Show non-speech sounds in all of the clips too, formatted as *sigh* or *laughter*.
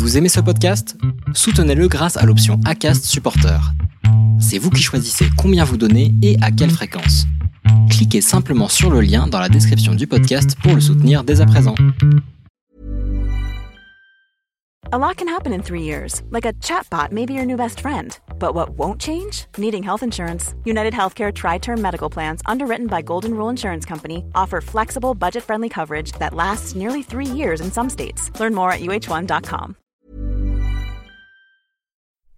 Vous aimez ce podcast? Soutenez-le grâce à l'option ACAST Supporter. C'est vous qui choisissez combien vous donnez et à quelle fréquence. Cliquez simplement sur le lien dans la description du podcast pour le soutenir dès à présent. A lot can happen in three years, like a chatbot may be your new best friend. But what won't change? Needing health insurance. United Healthcare Tri Term Medical Plans, underwritten by Golden Rule Insurance Company, offer flexible, budget friendly coverage that lasts nearly three years in some states. Learn more at uh1.com.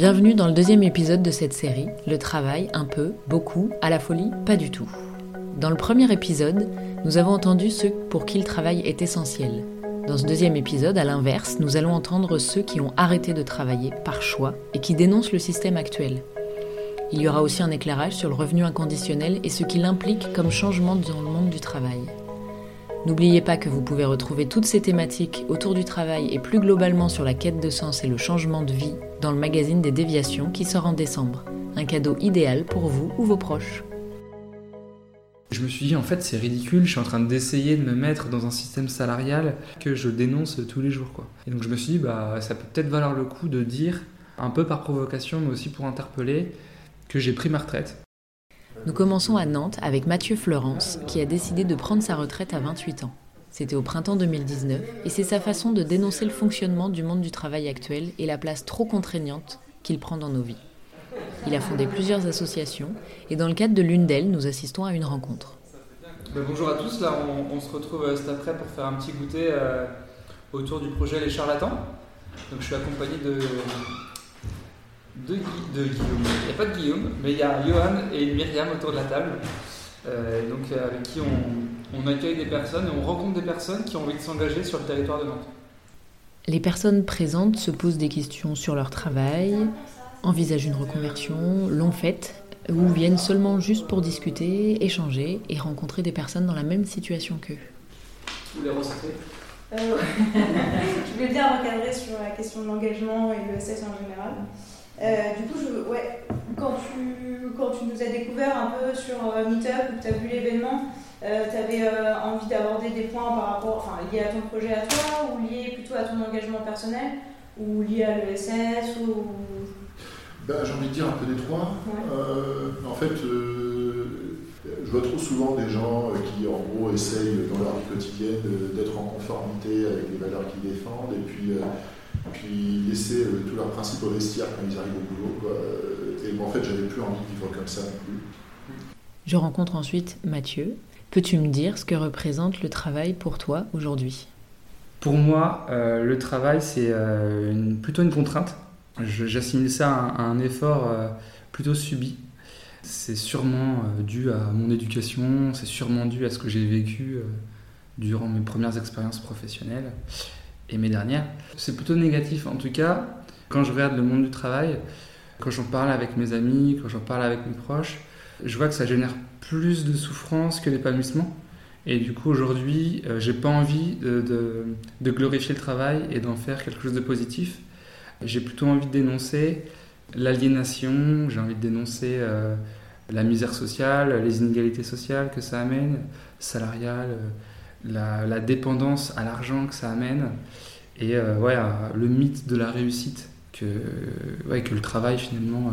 Bienvenue dans le deuxième épisode de cette série, le travail un peu, beaucoup, à la folie, pas du tout. Dans le premier épisode, nous avons entendu ceux pour qui le travail est essentiel, dans ce deuxième épisode, à l'inverse, nous allons entendre ceux qui ont arrêté de travailler par choix et qui dénoncent le système actuel. Il y aura aussi un éclairage sur le revenu inconditionnel et ce qu'il implique comme changement dans le monde du travail. N'oubliez pas que vous pouvez retrouver toutes ces thématiques autour du travail et plus globalement sur la quête de sens et le changement de vie dans le magazine des déviations qui sort en décembre. Un cadeau idéal pour vous ou vos proches. Je me suis dit, en fait, c'est ridicule, je suis en train d'essayer de me mettre dans un système salarial que je dénonce tous les jours. Quoi. Et donc je me suis dit, bah, ça peut peut-être valoir le coup de dire, un peu par provocation, mais aussi pour interpeller, que j'ai pris ma retraite. Nous commençons à Nantes avec Mathieu Florence, qui a décidé de prendre sa retraite à 28 ans. C'était au printemps 2019, et c'est sa façon de dénoncer le fonctionnement du monde du travail actuel et la place trop contraignante qu'il prend dans nos vies. Il a fondé plusieurs associations et dans le cadre de l'une d'elles, nous assistons à une rencontre. Ben, bonjour à tous, là on, se retrouve euh, cet après pour faire un petit goûter euh, autour du projet Les Charlatans. Donc je suis accompagné de, de, Guillaume. Il n'y a pas de Guillaume, mais il y a Johan et Myriam autour de la table. Euh, donc avec qui on, on accueille des personnes et on rencontre des personnes qui ont envie de s'engager sur le territoire de Nantes. Les personnes présentes se posent des questions sur leur travail, envisagent une reconversion, l'ont faite, ou viennent seulement juste pour discuter, échanger et rencontrer des personnes dans la même situation qu'eux. Vous les ressentez euh, *laughs* Je voulais bien recadrer sur la question de l'engagement et le SS en général. Euh, du coup, je, ouais, quand, tu, quand tu nous as découvert un peu sur euh, Meetup, où tu as vu l'événement, euh, tu avais envie d'aborder des points par rapport, enfin, liés à ton projet à toi, ou liés plutôt à ton engagement personnel, ou liés à l'ESS, ou? Ben, J'ai envie de dire un peu des trois. Euh, en fait, euh, je vois trop souvent des gens qui, en gros, essayent dans leur vie quotidienne d'être en conformité avec les valeurs qu'ils défendent et puis, euh, puis laisser tous leurs principes au vestiaire quand ils arrivent au boulot. Et moi, en fait, j'avais plus envie de vivre comme ça non plus. Je rencontre ensuite Mathieu. Peux-tu me dire ce que représente le travail pour toi aujourd'hui? Pour moi, le travail, c'est plutôt une contrainte J'assimile ça à un effort euh, plutôt subi. C'est sûrement euh, dû à mon éducation, c'est sûrement dû à ce que j'ai vécu euh, durant mes premières expériences professionnelles et mes dernières. C'est plutôt négatif en tout cas. Quand je regarde le monde du travail, quand j'en parle avec mes amis, quand j'en parle avec mes proches, je vois que ça génère plus de souffrance que d'épanouissement. Et du coup, aujourd'hui, j'ai pas envie de, de, glorifier le travail et d'en faire quelque chose de positif. J'ai plutôt envie de dénoncer l'aliénation, j'ai envie de dénoncer euh, la misère sociale, les inégalités sociales que ça amène, salariales, euh, la, dépendance à l'argent que ça amène, et euh, ouais, le mythe de la réussite que, ouais, que le travail finalement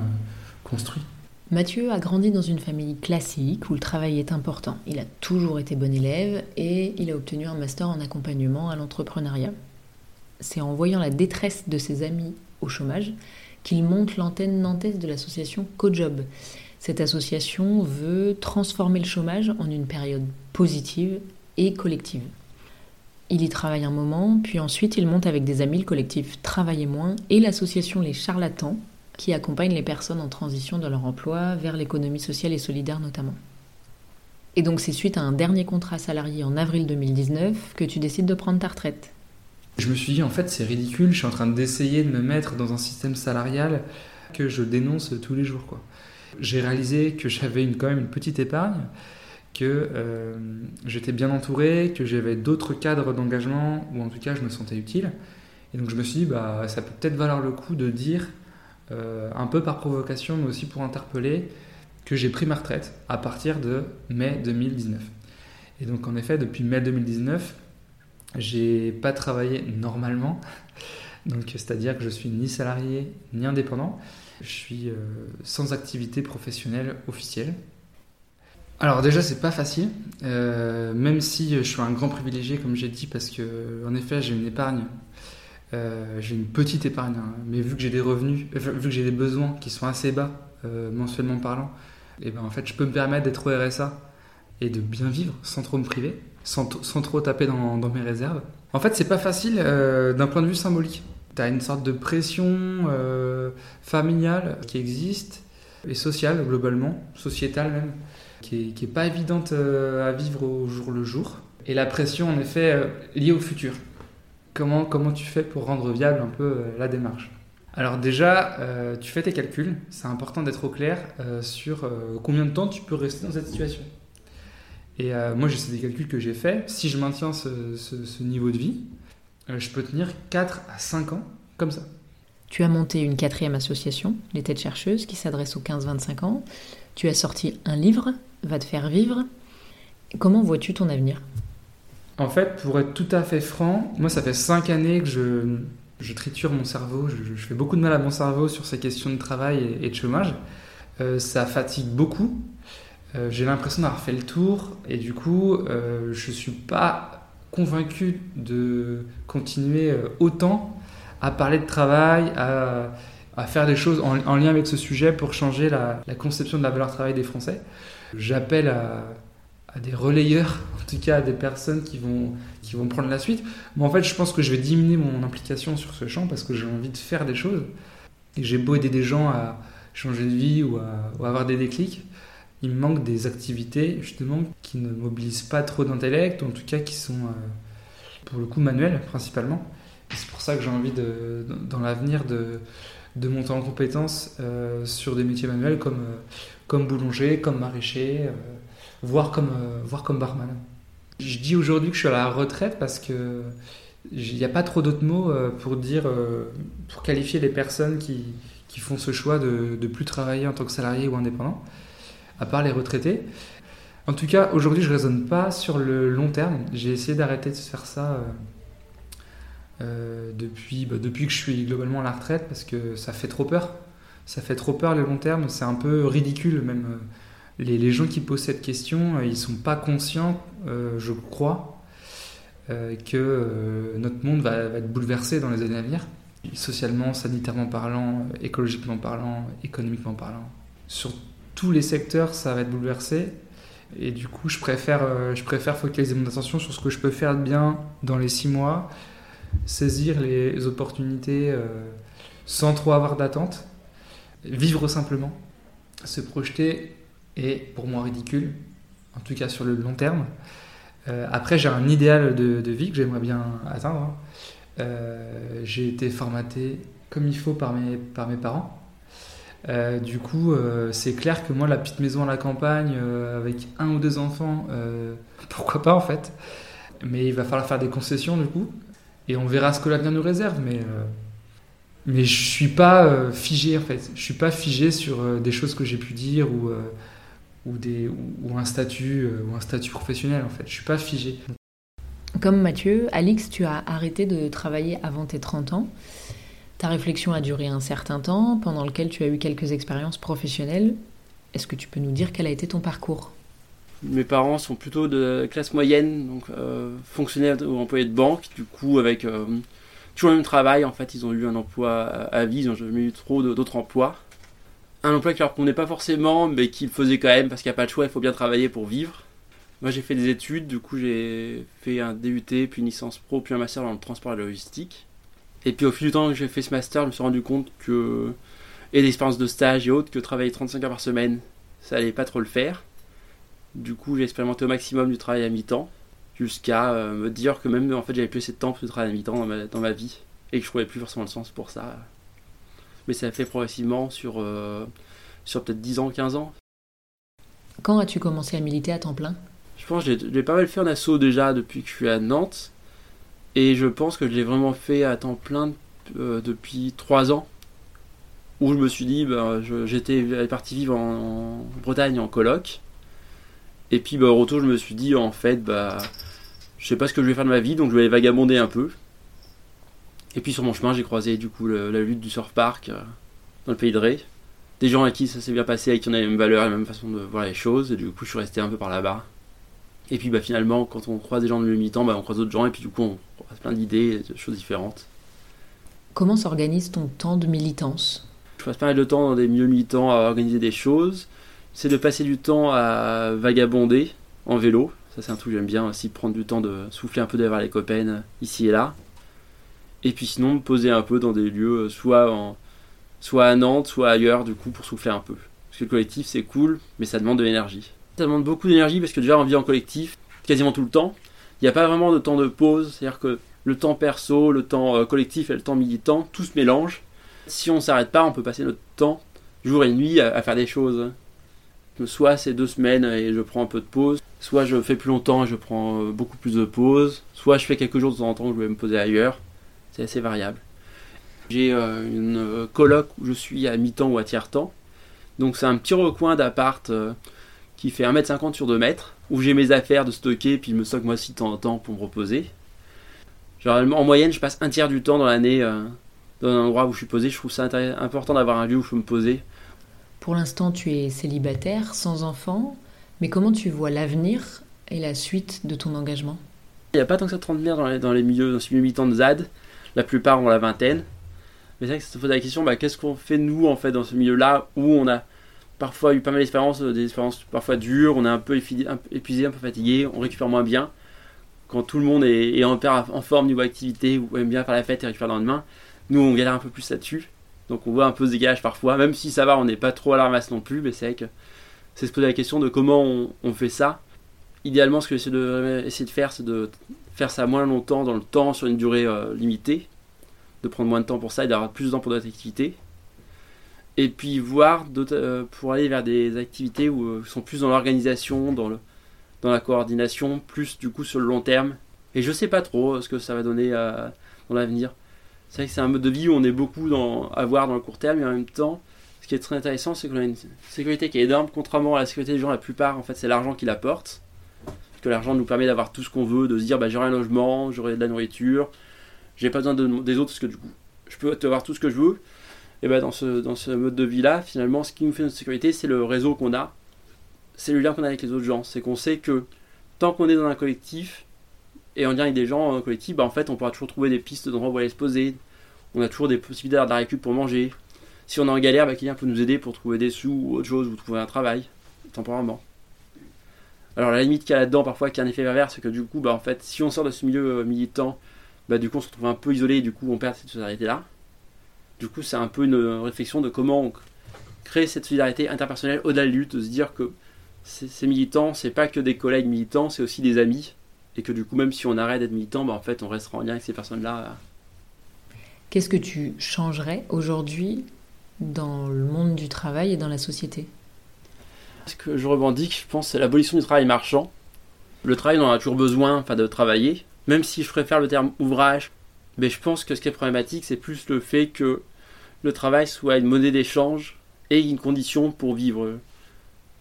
construit. Mathieu a grandi dans une famille classique où le travail est important. Il a toujours été bon élève et il a obtenu un master en accompagnement à l'entrepreneuriat c'est en voyant la détresse de ses amis au chômage qu'il monte l'antenne nantaise de l'association CoJob. Cette association veut transformer le chômage en une période positive et collective. Il y travaille un moment, puis ensuite il monte avec des amis le collectif Travailler moins et l'association Les Charlatans, qui accompagne les personnes en transition de leur emploi vers l'économie sociale et solidaire notamment. Et donc c'est suite à un dernier contrat salarié en avril 2019 que tu décides de prendre ta retraite. Je me suis dit, en fait, c'est ridicule, je suis en train d'essayer de me mettre dans un système salarial que je dénonce tous les jours. Quoi. J'ai réalisé que j'avais quand même une petite épargne, que euh, j'étais bien entouré, que j'avais d'autres cadres d'engagement, ou en tout cas je me sentais utile. Et donc je me suis dit, bah, ça peut peut-être valoir le coup de dire, euh, un peu par provocation, mais aussi pour interpeller, que j'ai pris ma retraite à partir de mai 2019. Et donc en effet, depuis mai 2019, j'ai pas travaillé normalement. Donc c'est-à-dire que je suis ni salarié ni indépendant. Je suis euh, sans activité professionnelle officielle. Alors déjà c'est pas facile, euh, même si je suis un grand privilégié comme j'ai dit parce que en effet j'ai une épargne, euh, j'ai une petite épargne, hein. mais vu que j'ai des revenus, vu que j'ai des besoins qui sont assez bas mensuellement parlant, et eh ben en fait je peux me permettre d'être au RSA et de bien vivre sans trop me priver, sans, sans trop taper dans, dans, mes réserves. En fait, c'est pas facile d'un point de vue symbolique. Tu as une sorte de pression familiale qui existe et sociale globalement, sociétale même, qui est, pas évidente euh, à vivre au jour le jour. Et la pression, en effet, euh, liée au futur. Comment, comment tu fais pour rendre viable un peu euh, la démarche? Alors déjà, tu fais tes calculs, c'est important d'être au clair sur combien de temps tu peux rester dans cette situation. Et moi, j'ai des calculs que j'ai faits. Si je maintiens ce, ce niveau de vie, je peux tenir 4 à 5 ans comme ça. Tu as monté une quatrième association, les Têtes Chercheuses, qui s'adresse aux 15-25 ans. Tu as sorti un livre, Va te faire vivre. Comment vois-tu ton avenir? En fait, pour être tout à fait franc, moi ça fait 5 années que je, je triture mon cerveau, je, fais beaucoup de mal à mon cerveau sur ces questions de travail et, de chômage. Euh, ça fatigue beaucoup. Euh, j'ai l'impression d'avoir fait le tour et du coup, euh, je ne suis pas convaincu de continuer autant à parler de travail, à, faire des choses en, lien avec ce sujet pour changer la, conception de la valeur travail des Français. J'appelle à, des relayeurs, en tout cas à des personnes qui vont, qui vont prendre la suite. Mais en fait, je pense que je vais diminuer mon implication sur ce champ parce que j'ai envie de faire des choses. Et j'ai beau aider des gens à changer de vie ou à, avoir des déclics, il me manque des activités justement qui ne mobilisent pas trop d'intellect, en tout cas qui sont euh, pour le coup manuelles principalement. C'est pour ça que j'ai envie, de, dans l'avenir, de, de monter en compétences euh, sur des métiers manuels comme, euh, comme boulanger, comme maraîcher, euh, voire, comme, voire comme barman. Je dis aujourd'hui que je suis à la retraite parce que il n'y a pas trop d'autres mots pour dire, pour qualifier les personnes qui, qui font ce choix de ne plus travailler en tant que salarié ou indépendant, à part les retraités. En tout cas, aujourd'hui, je ne raisonne pas sur le long terme. J'ai essayé d'arrêter de faire ça euh, depuis, bah, depuis que je suis globalement à la retraite parce que ça fait trop peur. Ça fait trop peur le long terme, c'est un peu ridicule même. Euh, les, les, gens qui posent cette question, euh, ils sont pas conscients, je crois, que notre monde va, être bouleversé dans les années à venir, socialement, sanitairement parlant, écologiquement parlant, économiquement parlant. Sur tous les secteurs, ça va être bouleversé. Et du coup, je préfère, je préfère focaliser mon attention sur ce que je peux faire de bien dans les six mois saisir les opportunités euh, sans trop avoir d'attente, vivre simplement, se projeter est pour moi ridicule, en tout cas sur le long terme. Euh, après, j'ai un idéal de, vie que j'aimerais bien atteindre. Hein. Euh, j'ai été formaté comme il faut par mes, par mes parents. du coup, c'est clair que moi, la petite maison à la campagne, avec un ou deux enfants, *laughs* pourquoi pas en fait. Mais il va falloir faire des concessions du coup et on verra ce que l'avenir nous réserve. Mais, euh, mais je suis pas euh, figé en fait. Je suis pas figé sur euh, des choses que j'ai pu dire ou, ou, des, ou, un statut, ou un statut professionnel en fait. Je suis pas figé. Comme Mathieu, Alix, tu as arrêté de travailler avant tes 30 ans. Ta réflexion a duré un certain temps, pendant lequel tu as eu quelques expériences professionnelles. Est-ce que tu peux nous dire quel a été ton parcours? Mes parents sont plutôt de classe moyenne, donc euh, fonctionnaires ou employés de banque. Du coup, avec euh, toujours le même travail, en fait, ils ont eu un emploi à vie, ils n'ont jamais eu trop d'autres emplois. Un emploi qui leur convenait pas forcément, mais qu'ils faisaient quand même parce qu'il n'y a pas de choix, il faut bien travailler pour vivre. Moi, j'ai fait des études, du coup, j'ai fait un DUT, puis une licence pro, puis un master dans le transport et la logistique. Et puis, au fil du temps que j'ai fait ce master, je me suis rendu compte que, et l'expérience de stage et autres, que travailler 35 heures par semaine, ça allait pas trop le faire. Du coup, j'ai expérimenté au maximum du travail à mi-temps, jusqu'à euh, me dire que même en fait j'avais plus assez de temps pour le travail à mi-temps dans ma, dans ma vie, et que je trouvais plus forcément le sens pour ça. mais ça fait progressivement sur, sur peut-être 10 ans, 15 ans. Quand as-tu commencé à militer à temps plein? Je pense que j'ai pas mal fait en assaut déjà depuis que je suis à Nantes. Et je pense que je l'ai vraiment fait à temps plein depuis 3 ans où je me suis dit, bah, j'étais parti vivre en, Bretagne en coloc. Et puis bah, au retour, je me suis dit, en fait, bah, je sais pas ce que je vais faire de ma vie, donc je vais aller vagabonder un peu. Et puis sur mon chemin, j'ai croisé du coup la lutte du surf park euh, dans le pays de Ré. Des gens à qui ça s'est bien passé, avec qui on avait les mêmes valeurs, la même façon de voir les choses. Et du coup, je suis resté un peu par là-bas. Et puis bah, finalement, quand on croise des gens de temps, bah, on croise d'autres gens, et puis du coup, on croise plein d'idées, de choses différentes. Comment s'organise ton temps de militance? Je passe pas mal de temps dans des milieux militants à organiser des choses. C'est de passer du temps à vagabonder en vélo. C'est un truc que j'aime bien aussi, prendre du temps de souffler un peu derrière les copains ici et là. Et puis sinon, me poser un peu dans des lieux, soit, en, soit à Nantes, soit ailleurs, du coup, pour souffler un peu. Parce que le collectif, c'est cool, mais ça demande de l'énergie. Ça demande beaucoup d'énergie parce que déjà, on vit en collectif quasiment tout le temps. Il n'y a pas vraiment de temps de pause, c'est-à-dire que le temps perso, le temps euh, collectif et le temps militant, tout se mélange. Si on s'arrête pas, on peut passer notre temps, jour et nuit, à, faire des choses. Soit c'est deux semaines et je prends un peu de pause, soit je fais plus longtemps et je prends euh, beaucoup plus de pause, soit je fais quelques jours de temps en temps où je vais me poser ailleurs. C'est assez variable. J'ai euh, une euh, coloc où je suis à mi-temps ou à tiers-temps. Donc c'est un petit recoin d'appart qui fait 1m50 sur 2 mètres, où j'ai mes affaires de stocker, puis je me stocke moi aussi de temps en temps pour me reposer. Genre, en moyenne, je passe un tiers du temps dans l'année dans un endroit où je suis posé. Je trouve ça important d'avoir un lieu où je peux me poser. Pour l'instant, tu es célibataire, sans enfant, mais comment tu vois l'avenir et la suite de ton engagement? Il n'y a pas tant que ça de trentenaires dans les, dans les milieux, dans milieux militants de ZAD. La plupart ont la vingtaine. Mais c'est vrai que ça se pose la question, bah, qu'est-ce qu'on fait nous en fait dans ce milieu-là où on a parfois eu pas mal d'expériences, des expériences parfois dures, on est un peu épuisé, un peu fatigué, on récupère moins bien. Quand tout le monde est, en, en forme niveau activité ou aime bien faire la fête et récupère le lendemain, nous, on galère un peu plus là-dessus. Donc on voit un peu ce dégage parfois, même si ça va, on n'est pas trop à la ramasse non plus, mais c'est vrai que c'est se poser la question de comment on, fait ça. Idéalement, ce que j'essaie de, faire, c'est de faire ça moins longtemps dans le temps, sur une durée euh, limitée, de prendre moins de temps pour ça et d'avoir plus de temps pour d'autres activités. Et puis voir euh, pour aller vers des activités où, euh, sont plus dans l'organisation, dans, dans la coordination, plus du coup sur le long terme. Et je sais pas trop ce que ça va donner dans l'avenir. C'est vrai que c'est un mode de vie où on est beaucoup dans, à voir dans le court terme, mais en même temps, ce qui est très intéressant, c'est qu'on a une sécurité qui est énorme, contrairement à la sécurité des gens, la plupart, en fait, c'est l'argent qui l'apporte. Parce que l'argent nous permet d'avoir tout ce qu'on veut, de se dire, bah, j'aurai un logement, j'aurai de la nourriture, j'ai pas besoin de, des autres, parce que du coup, je peux avoir tout ce que je veux. Et bah, dans ce, dans ce mode de vie-là, finalement, ce qui nous fait notre sécurité, c'est le réseau qu'on a, c'est le lien qu'on a avec les autres gens. C'est qu'on sait que tant qu'on est dans un collectif, et en lien avec des gens en collectif, bah, en fait, on pourra toujours trouver des pistes d'endroits où aller se poser. On a toujours des possibilités d'avoir de la récup pour manger. Si on est en galère, bah, quelqu'un peut nous aider pour trouver des sous ou autre chose, ou trouver un travail, temporairement. Alors la limite qu'il y a là-dedans, parfois, qui a un effet pervers, c'est que du coup, bah, en fait, si on sort de ce milieu euh, militant, bah, du coup, on se retrouve un peu isolé, et du coup, on perd cette solidarité-là. Du coup, c'est un peu une réflexion de comment on crée cette solidarité interpersonnelle au-delà de lutte, de se dire que ces militants, c'est pas que des collègues militants, c'est aussi des amis et que du coup, même si on arrête d'être militant, bah, en fait, on restera en lien avec ces personnes-là. Qu'est-ce que tu changerais aujourd'hui dans le monde du travail et dans la société? Ce que je revendique, je pense, c'est l'abolition du travail marchand. Le travail, on en a toujours besoin enfin, de travailler, même si je préfère le terme ouvrage. Mais je pense que ce qui est problématique, c'est plus le fait que le travail soit une monnaie d'échange et une condition pour vivre.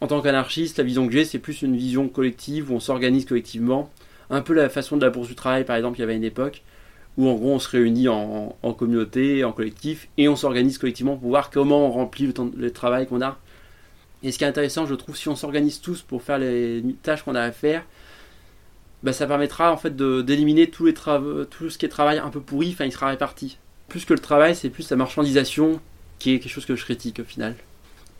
En tant qu'anarchiste, la vision que j'ai, c'est plus une vision collective où on s'organise collectivement un peu la façon de la bourse du travail, par exemple, il y avait une époque où en gros on se réunit en, communauté, en collectif, et on s'organise collectivement pour voir comment on remplit le, travail qu'on a. Et ce qui est intéressant, je trouve, si on s'organise tous pour faire les tâches qu'on a à faire, bah, ça permettra en fait d'éliminer tous les tout ce qui est travail un peu pourri, enfin il sera réparti. Plus que le travail, c'est plus la marchandisation qui est quelque chose que je critique au final.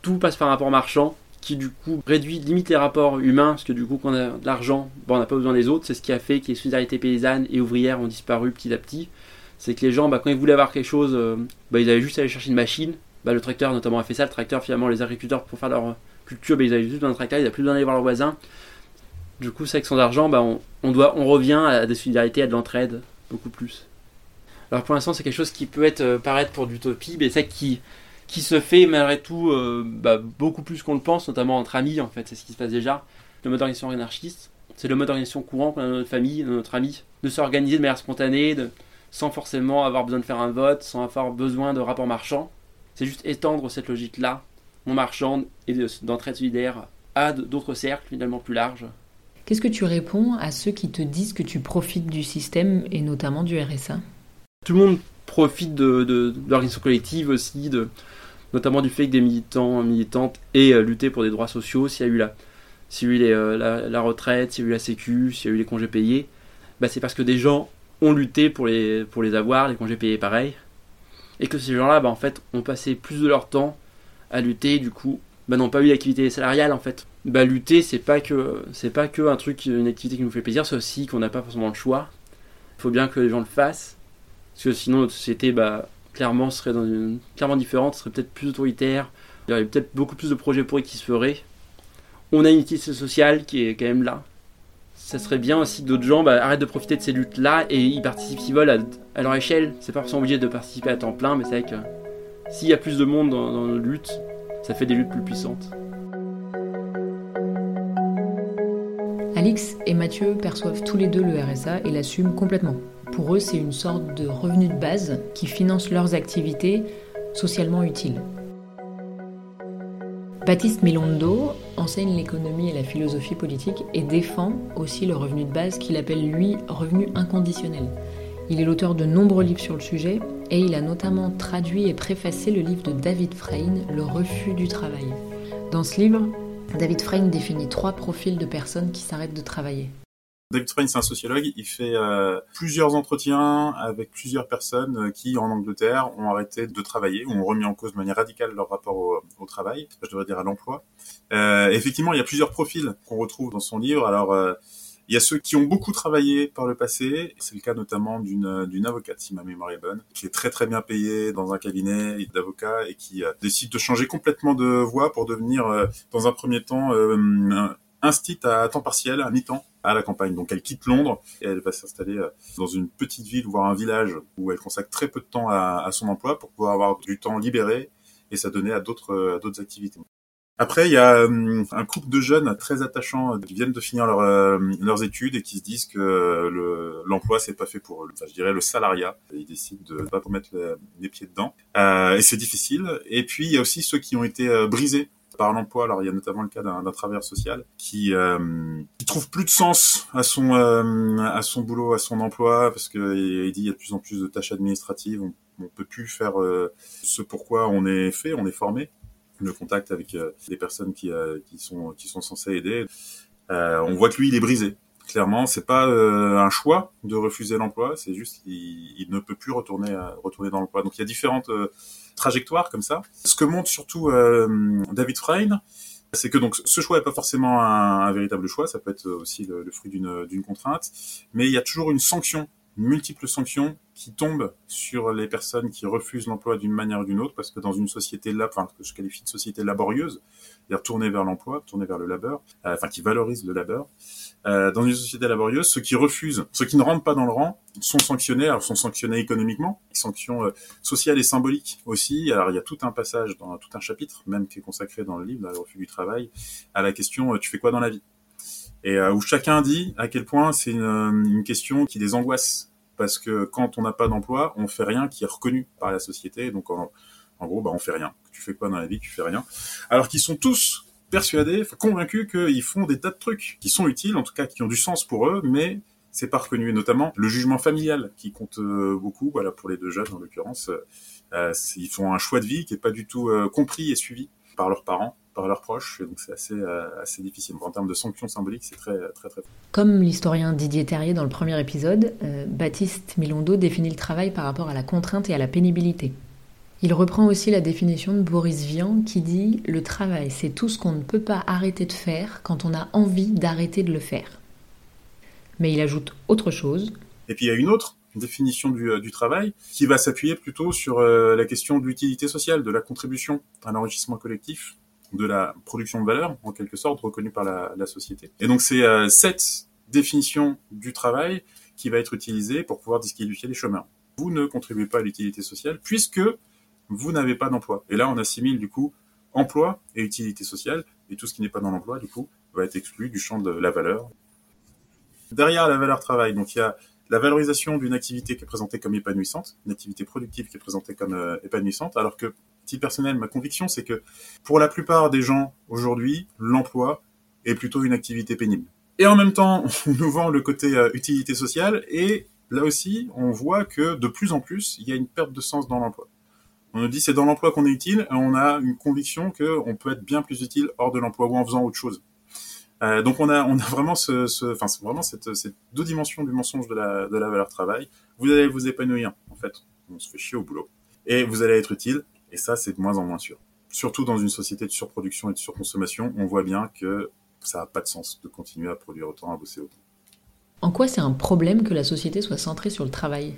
Tout passe par un rapport marchand, qui du coup réduit, limite les rapports humains, parce que du coup quand on a de l'argent, bon, on n'a pas besoin des autres, c'est ce qui a fait que les solidarités paysannes et ouvrières ont disparu petit à petit. C'est que les gens, bah, quand ils voulaient avoir quelque chose, euh, bah, ils avaient juste à aller chercher une machine. Bah, le tracteur notamment a fait ça, le tracteur finalement les agriculteurs pour faire leur culture, bah, ils avaient juste besoin d'un tracteur, ils n'avaient plus besoin d'aller voir leurs voisins. Du coup, c'est que sans argent, bah, on, doit, on revient à des solidarités, à de l'entraide, beaucoup plus. Alors pour l'instant, c'est quelque chose qui peut être euh, paraître pour d'utopie, mais c'est qui qui se fait malgré tout euh, bah, beaucoup plus qu'on le pense, notamment entre amis en fait, c'est ce qui se passe déjà. Le mode d'organisation anarchiste, c'est le mode d'organisation courant qu'on a dans notre famille, dans notre ami, de s'organiser de manière spontanée, de, sans forcément avoir besoin de faire un vote, sans avoir besoin de rapport marchand. C'est juste étendre cette logique-là, mon marchand et d'entraide solidaire à d'autres cercles finalement plus larges. Qu'est-ce que tu réponds à ceux qui te disent que tu profites du système et notamment du RSA Tout le monde profite de, de, l'organisation collective aussi, de, notamment du fait que des militants, militantes aient euh, lutté pour des droits sociaux, s'il y a eu la, s'il y a eu euh, la, retraite, s'il y a eu la sécu, s'il y a eu les congés payés, bah c'est parce que des gens ont lutté pour les, pour les avoir, les congés payés pareil, et que ces gens-là, bah, en fait, ont passé plus de leur temps à lutter, du coup, bah, n'ont pas eu d'activité salariale, en fait. Lutter, c'est pas que, c'est pas que un truc, une activité qui nous fait plaisir, c'est aussi qu'on n'a pas forcément le choix. Il faut bien que les gens le fassent, parce que sinon notre société, bah, clairement, serait clairement différente, serait peut-être plus autoritaire, il y aurait peut-être beaucoup plus de projets pourris qui se feraient. On a une utilité sociale qui est quand même là, ça serait bien aussi que d'autres gens bah, arrêtent de profiter de ces luttes-là et ils participent s'ils veulent à, leur échelle. C'est pas forcément obligé de participer à temps plein, mais c'est vrai que s'il y a plus de monde dans, dans nos luttes, ça fait des luttes plus puissantes. Alix et Mathieu perçoivent tous les deux le RSA et l'assument complètement. Pour eux, c'est une sorte de revenu de base qui finance leurs activités socialement utiles. Baptiste Milondo enseigne l'économie et la philosophie politique et défend aussi le revenu de base qu'il appelle lui revenu inconditionnel. Il est l'auteur de nombreux livres sur le sujet et il a notamment traduit et préfacé le livre de David Frein, Le refus du travail. Dans ce livre, David Frein définit trois profils de personnes qui s'arrêtent de travailler. David Frein, c'est un sociologue. Il fait euh, plusieurs entretiens avec plusieurs personnes euh, qui, en Angleterre, ont arrêté de travailler ou ont remis en cause de manière radicale leur rapport au, travail, je devrais dire à l'emploi. Euh, effectivement, il y a plusieurs profils qu'on retrouve dans son livre. Alors, euh, il y a ceux qui ont beaucoup travaillé par le passé. C'est le cas notamment d'une d'une avocate, si ma mémoire est bonne, qui est très très bien payée dans un cabinet d'avocats et qui décide de changer complètement de voie pour devenir, dans un premier temps, instit à temps partiel, à mi-temps, à la campagne. Donc elle quitte Londres et elle va s'installer euh, dans une petite ville, voire un village, où elle consacre très peu de temps à, son emploi pour pouvoir avoir du temps libéré et ça donner à d'autres euh, d'autres activités. Après, il y a euh, un couple de jeunes très attachants qui viennent de finir leurs études et qui se disent que l'emploi c'est pas fait pour eux. Enfin, je dirais le salariat. Ils décident de pas mettre les, pieds dedans. et c'est difficile. Et puis il y a aussi ceux qui ont été brisés par l'emploi. Alors il y a notamment le cas d'un travailleur social qui, euh, qui trouve plus de sens à son euh, à son boulot, à son emploi, parce que il dit il y a de plus en plus de tâches administratives. On, on peut plus faire euh, ce pourquoi on est fait, on est formé. Le contact avec euh, les personnes qui, euh, qui sont qui sont censées aider. on voit que lui il est brisé. Clairement, c'est pas un choix de refuser l'emploi, c'est juste il ne peut plus retourner retourner dans l'emploi. Donc il y a différentes trajectoire comme ça. Ce que montre surtout euh, David Frein, c'est que donc ce choix n'est pas forcément un, véritable choix, ça peut être aussi le, le fruit d'une contrainte, mais il y a toujours une sanction, une multiple sanction qui tombe sur les personnes qui refusent l'emploi d'une manière ou d'une autre, parce que dans une société là, enfin que je qualifie de société laborieuse, c'est-à-dire tournée vers l'emploi, tournée vers le labeur, euh, enfin qui valorise le labeur, euh, dans une société laborieuse, ceux qui refusent, ceux qui ne rentrent pas dans le rang, sont sanctionnés. Alors sont sanctionnés économiquement, sanctions euh, sociales et symboliques aussi. Alors il y a tout un passage dans tout un chapitre, même qui est consacré dans le livre, le refus du travail, à la question tu fais quoi dans la vie? Et où chacun dit à quel point c'est une, une question qui les angoisse parce que quand on n'a pas d'emploi, on fait rien qui est reconnu par la société. Donc en, gros, bah on fait rien. Tu fais quoi dans la vie? Tu fais rien. Alors qu'ils sont tous persuadés, convaincus qu'ils font des tas de trucs qui sont utiles, en tout cas qui ont du sens pour eux, mais c'est pas reconnu. Et notamment le jugement familial qui compte euh, beaucoup. Voilà pour les deux jeunes en l'occurrence, euh, ils font un choix de vie qui est pas du tout euh, compris et suivi par leurs parents par leurs proches. donc c'est assez, euh, assez difficile. En termes de sanctions symboliques, c'est très, très, très. Comme l'historien Didier Terrier dans le premier épisode, euh, Baptiste Milondo définit le travail par rapport à la contrainte et à la pénibilité. Il reprend aussi la définition de Boris Vian qui dit Le travail, c'est tout ce qu'on ne peut pas arrêter de faire quand on a envie d'arrêter de le faire. Mais il ajoute autre chose. Et puis il y a une autre définition du, euh, du travail qui va s'appuyer plutôt sur la question de l'utilité sociale, de la contribution à l'enrichissement collectif de la production de valeur, en quelque sorte, reconnue par la, société. Et donc c'est euh, cette définition du travail qui va être utilisée pour pouvoir disqualifier les chômeurs. vous ne contribuez pas à l'utilité sociale puisque vous n'avez pas d'emploi. Et là, on assimile du coup emploi et utilité sociale, et tout ce qui n'est pas dans l'emploi, du coup, va être exclu du champ de la valeur. Derrière la valeur travail, donc il y a la valorisation d'une activité qui est présentée comme épanouissante, une activité productive qui est présentée comme euh, épanouissante, alors que, personnel, ma conviction, c'est que pour la plupart des gens aujourd'hui, l'emploi est plutôt une activité pénible. Et en même temps, *laughs* on nous vend le côté euh, utilité sociale, et là aussi, on voit que de plus en plus, il y a une perte de sens dans l'emploi. On nous dit c'est dans l'emploi qu'on est utile, et on a une conviction qu'on peut être bien plus utile hors de l'emploi ou en faisant autre chose. Euh, donc on a, on vraiment ce, cette, deux dimensions du mensonge de la valeur travail. Vous allez vous épanouir, en fait, on se fait chier au boulot, et vous allez être utile, et ça c'est de moins en moins sûr. Surtout dans une société de surproduction et de surconsommation, on voit bien que ça n'a pas de sens de continuer à produire autant, à bosser autant. En quoi c'est un problème que la société soit centrée sur le travail?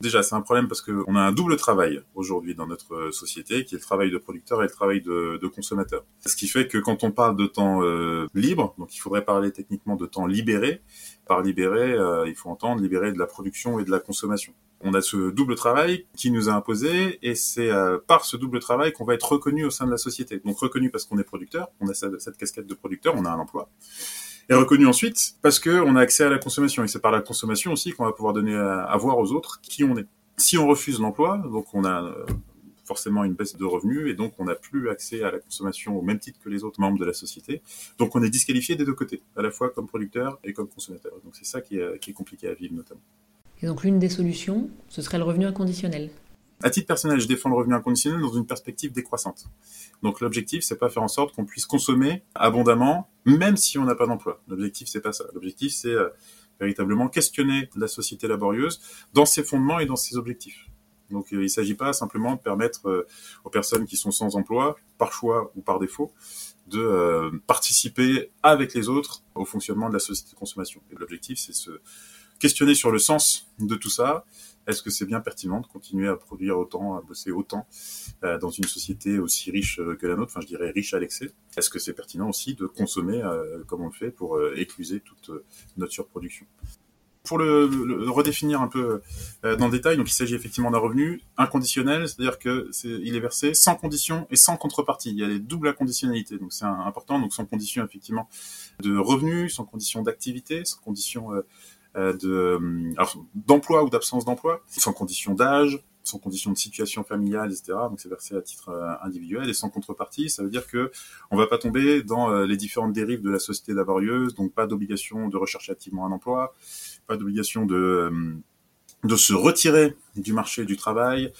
Déjà, c'est un problème parce qu'on a un double travail aujourd'hui dans notre société, qui est le travail de producteur et le travail de, consommateur. Ce qui fait que quand on parle de temps euh, libre, donc il faudrait parler techniquement de temps libéré, par libéré, euh, il faut entendre libéré de la production et de la consommation. On a ce double travail qui nous a imposé et c'est euh, par ce double travail qu'on va être reconnu au sein de la société. Donc reconnu parce qu'on est producteur, on a cette casquette de producteur, on a un emploi est reconnu ensuite parce que on a accès à la consommation et c'est par la consommation aussi qu'on va pouvoir donner à, voir aux autres qui on est. Si on refuse l'emploi, donc on a euh, forcément une baisse de revenus et donc on n'a plus accès à la consommation au même titre que les autres membres de la société. Donc on est disqualifié des deux côtés, à la fois comme producteur et comme consommateur. Donc c'est ça qui est compliqué à vivre notamment. Et donc l'une des solutions, ce serait le revenu inconditionnel. À titre personnel, je défends le revenu inconditionnel dans une perspective décroissante. Donc l'objectif, c'est pas faire en sorte qu'on puisse consommer abondamment, même si on n'a pas d'emploi. L'objectif, c'est pas ça. L'objectif, c'est euh, véritablement questionner la société laborieuse dans ses fondements et dans ses objectifs. Donc euh, il ne s'agit pas simplement de permettre euh, aux personnes qui sont sans emploi, par choix ou par défaut, de participer avec les autres au fonctionnement de la société de consommation. Et l'objectif, c'est se questionner sur le sens de tout ça, est-ce que c'est bien pertinent de continuer à produire autant, à bosser autant euh, dans une société aussi riche euh, que la nôtre, enfin je dirais riche à l'excès. Est-ce que c'est pertinent aussi de consommer euh, comme on le fait pour euh, écluser toute notre surproduction? Pour le, redéfinir un peu dans le détail, donc il s'agit effectivement d'un revenu inconditionnel, c'est-à-dire que est, il est versé sans condition et sans contrepartie. Il y a des doubles inconditionnalités, donc c'est important, donc sans condition effectivement de revenu, sans condition d'activité, sans condition de d'emploi ou d'absence d'emploi, sans condition d'âge, sans condition de situation familiale, etc. Donc c'est versé à titre euh, individuel et sans contrepartie. Ça veut dire que on va pas tomber dans euh, les différentes dérives de la société laborieuse. Donc pas d'obligation de rechercher activement un emploi, pas d'obligation de euh, de se retirer du marché du travail,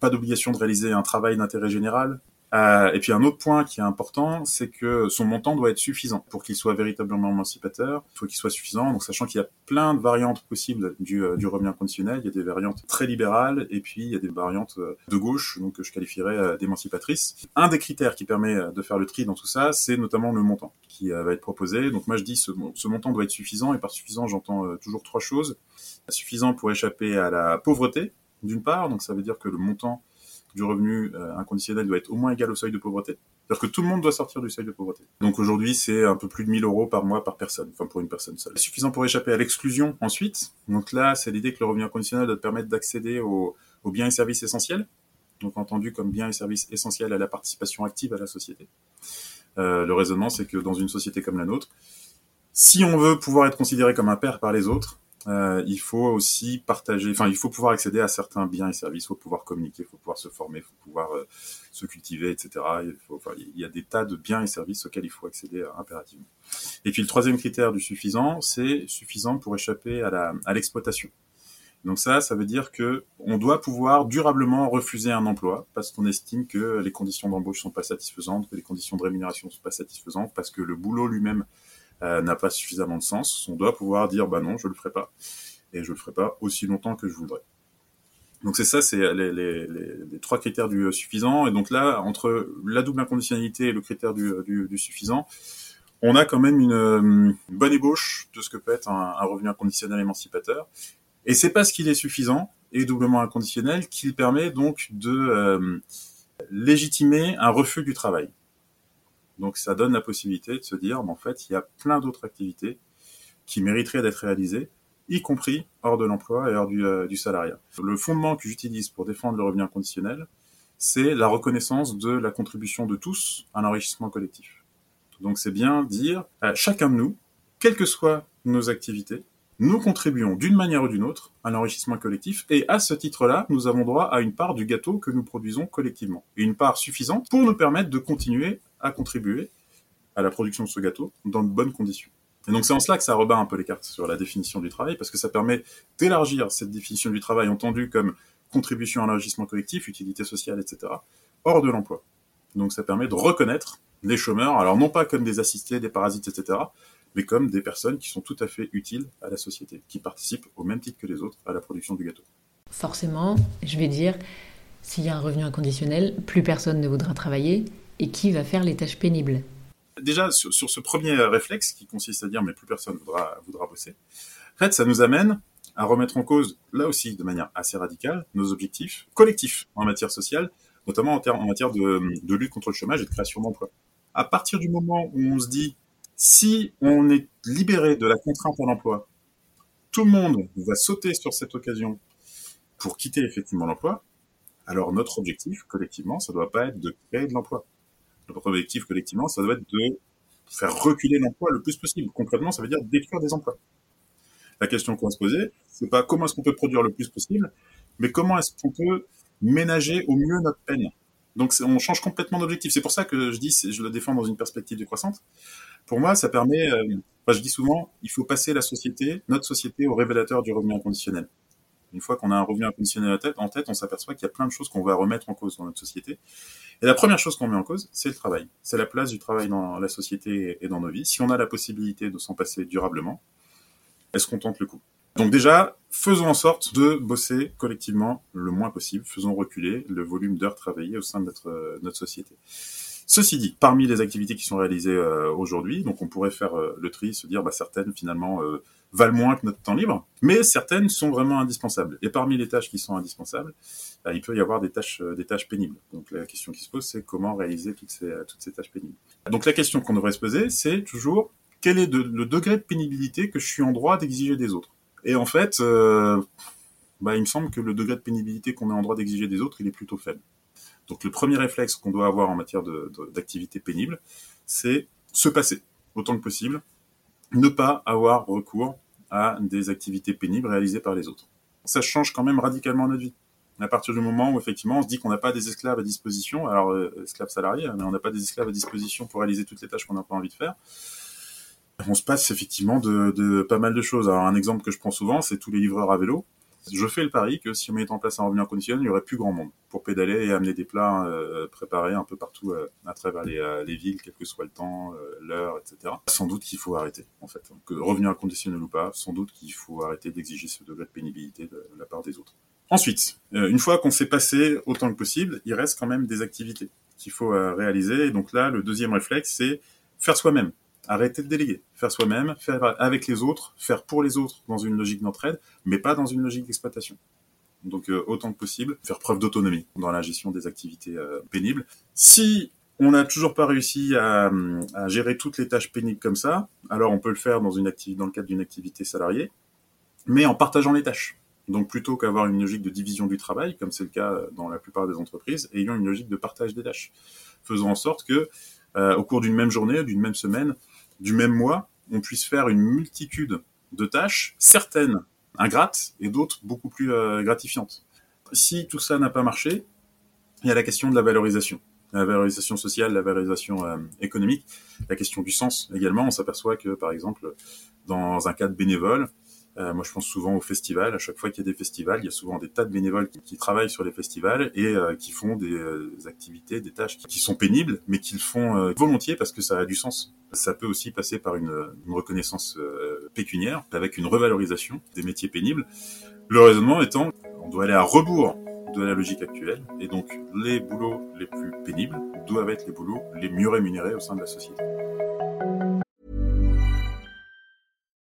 pas d'obligation de réaliser un travail d'intérêt général, euh, et puis un autre point qui est important, c'est que son montant doit être suffisant pour qu'il soit véritablement émancipateur. Il faut qu'il soit suffisant. Donc sachant qu'il y a plein de variantes possibles du, euh, du revenu inconditionnel, il y a des variantes très libérales et puis il y a des variantes euh, de gauche, donc que je qualifierais d'émancipatrices. Un des critères qui permet de faire le tri dans tout ça, c'est notamment le montant qui va être proposé. Donc moi je dis ce, ce montant doit être suffisant et par suffisant j'entends toujours trois choses. Suffisant pour échapper à la pauvreté d'une part, donc ça veut dire que le montant du revenu euh, inconditionnel doit être au moins égal au seuil de pauvreté. C'est-à-dire que tout le monde doit sortir du seuil de pauvreté. Donc aujourd'hui, c'est un peu plus de 1000 euros par mois par personne, enfin pour une personne seule. Suffisant pour échapper à l'exclusion ensuite. Donc là, c'est l'idée que le revenu inconditionnel doit permettre d'accéder aux, aux biens et services essentiels. Donc entendu comme biens et services essentiels à la participation active à la société. Euh, le raisonnement, c'est que dans une société comme la nôtre, si on veut pouvoir être considéré comme un père par les autres, euh, il faut aussi partager, enfin, il faut pouvoir accéder à certains biens et services, il faut pouvoir communiquer, il faut pouvoir se former, il faut pouvoir euh, se cultiver, etc. Il, faut, y a des tas de biens et services auxquels il faut accéder euh, impérativement. Et puis le troisième critère du suffisant, c'est suffisant pour échapper à à l'exploitation. Donc ça, ça veut dire que on doit pouvoir durablement refuser un emploi parce qu'on estime que les conditions d'embauche sont pas satisfaisantes, que les conditions de rémunération sont pas satisfaisantes, parce que le boulot lui-même n'a pas suffisamment de sens. On doit pouvoir dire bah non, je le ferai pas, et je le ferai pas aussi longtemps que je voudrais. Donc c'est ça, c'est les, les, les, les, trois critères du suffisant. Et donc là, entre la double inconditionnalité et le critère du, du, du suffisant, on a quand même une, une, bonne ébauche de ce que peut être un, un revenu inconditionnel émancipateur. Et c'est parce qu'il est suffisant et doublement inconditionnel qu'il permet donc de euh, légitimer un refus du travail. Donc ça donne la possibilité de se dire, en fait, il y a plein d'autres activités qui mériteraient d'être réalisées y compris hors de l'emploi et hors du, euh, du salariat. Le fondement que j'utilise pour défendre le revenu inconditionnel, c'est la reconnaissance de la contribution de tous à l'enrichissement collectif. Donc c'est bien dire, à chacun de nous, quelles que soient nos activités, nous contribuons d'une manière ou d'une autre à l'enrichissement collectif et à ce titre-là, nous avons droit à une part du gâteau que nous produisons collectivement. Une part suffisante pour nous permettre de continuer à contribuer à la production de ce gâteau dans de bonnes conditions. Et donc c'est en cela que ça rebat un peu les cartes sur la définition du travail, parce que ça permet d'élargir cette définition du travail entendue comme contribution à l'enrichissement collectif, utilité sociale, etc., hors de l'emploi. Donc ça permet de reconnaître les chômeurs, alors non pas comme des assistés, des parasites, etc., mais comme des personnes qui sont tout à fait utiles à la société, qui participent au même titre que les autres à la production du gâteau. Forcément, je vais dire, s'il y a un revenu inconditionnel, plus personne ne voudra travailler, et qui va faire les tâches pénibles Déjà, sur, ce premier réflexe qui consiste à dire mais plus personne voudra, voudra bosser, en fait, ça nous amène à remettre en cause, là aussi de manière assez radicale, nos objectifs collectifs en matière sociale, notamment en, en matière de, de lutte contre le chômage et de création d'emplois. À partir du moment où on se dit si on est libéré de la contrainte à l'emploi, tout le monde va sauter sur cette occasion pour quitter effectivement l'emploi, alors notre objectif collectivement, ça ne doit pas être de créer de l'emploi. Notre objectif collectivement, ça doit être de faire reculer l'emploi le plus possible. Concrètement, ça veut dire détruire des emplois. La question qu'on va se poser, c'est pas comment est-ce qu'on peut produire le plus possible, mais comment est-ce qu'on peut ménager au mieux notre peine. Donc on change complètement d'objectif. C'est pour ça que je dis, je le défends dans une perspective décroissante. Pour moi, ça permet, euh, je dis souvent, il faut passer la société, notre société, au révélateur du revenu inconditionnel. Une fois qu'on a un revenu inconditionnel en tête, en tête on s'aperçoit qu'il y a plein de choses qu'on va remettre en cause dans notre société. Et la première chose qu'on met en cause, c'est le travail. C'est la place du travail dans la société et dans nos vies. Si on a la possibilité de s'en passer durablement, est-ce qu'on tente le coup? Donc déjà, faisons en sorte de bosser collectivement le moins possible. Faisons reculer le volume d'heures travaillées au sein de notre, notre société. Ceci dit, parmi les activités qui sont réalisées euh, aujourd'hui, donc on pourrait faire euh, le tri, se dire bah, certaines finalement euh, valent moins que notre temps libre, mais certaines sont vraiment indispensables. Et parmi les tâches qui sont indispensables, bah, il peut y avoir des tâches, des tâches pénibles. Donc la question qui se pose, c'est comment réaliser toutes ces, toutes ces tâches pénibles. Donc la question qu'on devrait se poser, c'est toujours quel est le degré de pénibilité que je suis en droit d'exiger des autres? Et en fait, bah, il me semble que le degré de pénibilité qu'on est en droit d'exiger des autres, il est plutôt faible. Donc le premier réflexe qu'on doit avoir en matière d'activité pénible, c'est se passer autant que possible, ne pas avoir recours à des activités pénibles réalisées par les autres. Ça change quand même radicalement notre vie. À partir du moment où effectivement on se dit qu'on n'a pas des esclaves à disposition, alors euh, esclaves salariés, mais on n'a pas des esclaves à disposition pour réaliser toutes les tâches qu'on n'a pas envie de faire, on se passe effectivement de, de, pas mal de choses. Alors un exemple que je prends souvent, c'est tous les livreurs à vélo. Je fais le pari que si on met en place un revenu inconditionnel, il y aurait plus grand monde pour pédaler et amener des plats euh, préparés un peu partout euh, à travers les, euh, les, villes, quel que soit le temps, l'heure, etc. Sans doute qu'il faut arrêter, en fait. Que revenu inconditionnel ou pas, sans doute qu'il faut arrêter d'exiger ce degré de pénibilité de, la part des autres. Ensuite, une fois qu'on s'est passé autant que possible, il reste quand même des activités qu'il faut réaliser. Et donc là, le deuxième réflexe, c'est faire soi-même. Arrêter de déléguer, faire soi-même, faire avec les autres, faire pour les autres dans une logique d'entraide, mais pas dans une logique d'exploitation. Donc euh, autant que possible, faire preuve d'autonomie dans la gestion des activités euh, pénibles. Si on n'a toujours pas réussi à, gérer toutes les tâches pénibles comme ça, alors on peut le faire dans, une dans le cadre d'une activité salariée, mais en partageant les tâches. Donc plutôt qu'avoir une logique de division du travail, comme c'est le cas dans la plupart des entreprises, ayons une logique de partage des tâches. Faisons en sorte que, euh, au cours d'une même journée, d'une même semaine, du même mois, on puisse faire une multitude de tâches, certaines ingrates et d'autres beaucoup plus euh, gratifiantes. Si tout ça n'a pas marché, il y a la question de la valorisation. La valorisation sociale, la valorisation euh, économique, la question du sens également. On s'aperçoit que, par exemple, dans un cadre bénévole, euh, moi, je pense souvent aux festivals. À chaque fois qu'il y a des festivals, il y a souvent des tas de bénévoles qui, travaillent sur les festivals et euh, qui font des euh, activités, des tâches qui, sont pénibles, mais qu'ils font euh, volontiers parce que ça a du sens. Ça peut aussi passer par une, une reconnaissance pécuniaire, avec une revalorisation des métiers pénibles. Le raisonnement étant, on doit aller à rebours de la logique actuelle, et donc les boulots les plus pénibles doivent être les boulots les mieux rémunérés au sein de la société.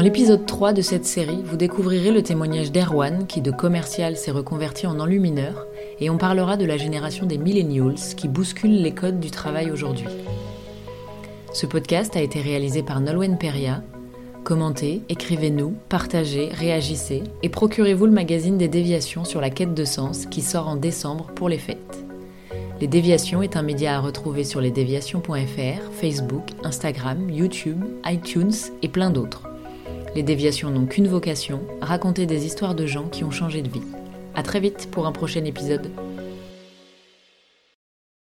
Dans l'épisode 3 de cette série, vous découvrirez le témoignage d'Erwan qui de commercial s'est reconverti en enlumineur et on parlera de la génération des millennials qui bouscule les codes du travail aujourd'hui. Ce podcast a été réalisé par Nolwenn Peria. Commentez, écrivez-nous, partagez, réagissez et procurez-vous le magazine des déviations sur la quête de sens qui sort en décembre pour les fêtes. Les Déviations est un média à retrouver sur lesdéviations.fr, Facebook, Instagram, YouTube, iTunes et plein d'autres. Les déviations n'ont qu'une vocation, raconter des histoires de gens qui ont changé de vie. À très vite pour un prochain épisode.